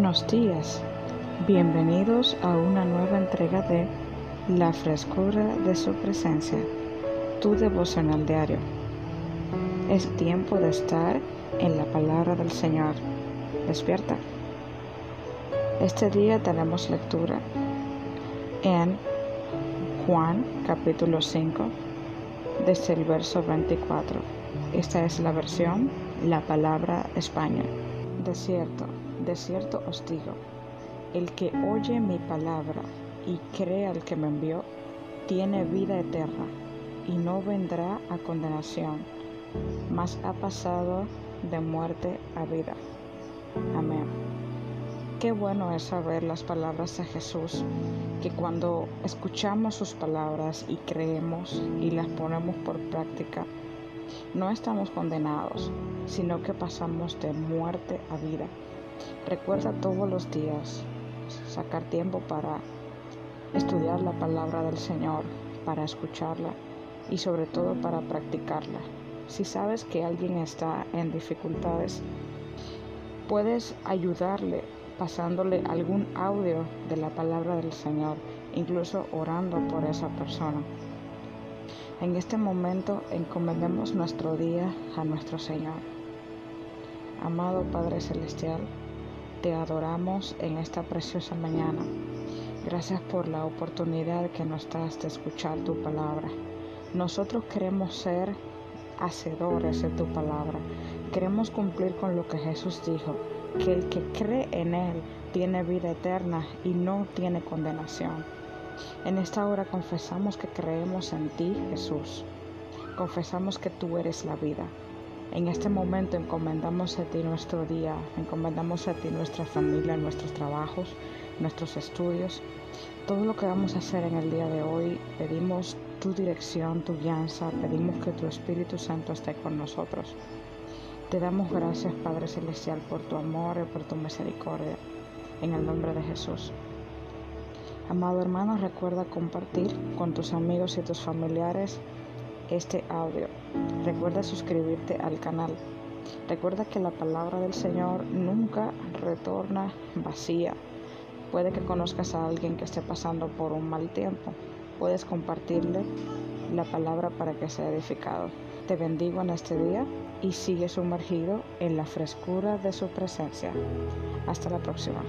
Buenos días, bienvenidos a una nueva entrega de La frescura de su presencia, tu devocional diario. Es tiempo de estar en la palabra del Señor. Despierta. Este día tenemos lectura en Juan capítulo 5, desde el verso 24. Esta es la versión La Palabra España. De cierto, de cierto os digo, el que oye mi palabra y cree al que me envió, tiene vida eterna y no vendrá a condenación, mas ha pasado de muerte a vida. Amén. Qué bueno es saber las palabras de Jesús, que cuando escuchamos sus palabras y creemos y las ponemos por práctica, no estamos condenados, sino que pasamos de muerte a vida. Recuerda todos los días sacar tiempo para estudiar la palabra del Señor, para escucharla y sobre todo para practicarla. Si sabes que alguien está en dificultades, puedes ayudarle pasándole algún audio de la palabra del Señor, incluso orando por esa persona. En este momento encomendemos nuestro día a nuestro Señor. Amado Padre Celestial, te adoramos en esta preciosa mañana. Gracias por la oportunidad que nos das de escuchar tu palabra. Nosotros queremos ser hacedores de tu palabra. Queremos cumplir con lo que Jesús dijo, que el que cree en Él tiene vida eterna y no tiene condenación. En esta hora confesamos que creemos en ti, Jesús. Confesamos que tú eres la vida. En este momento encomendamos a ti nuestro día, encomendamos a ti nuestra familia, nuestros trabajos, nuestros estudios. Todo lo que vamos a hacer en el día de hoy, pedimos tu dirección, tu guianza, pedimos que tu Espíritu Santo esté con nosotros. Te damos gracias, Padre Celestial, por tu amor y por tu misericordia. En el nombre de Jesús. Amado hermano, recuerda compartir con tus amigos y tus familiares este audio. Recuerda suscribirte al canal. Recuerda que la palabra del Señor nunca retorna vacía. Puede que conozcas a alguien que esté pasando por un mal tiempo. Puedes compartirle la palabra para que sea edificado. Te bendigo en este día y sigue sumergido en la frescura de su presencia. Hasta la próxima.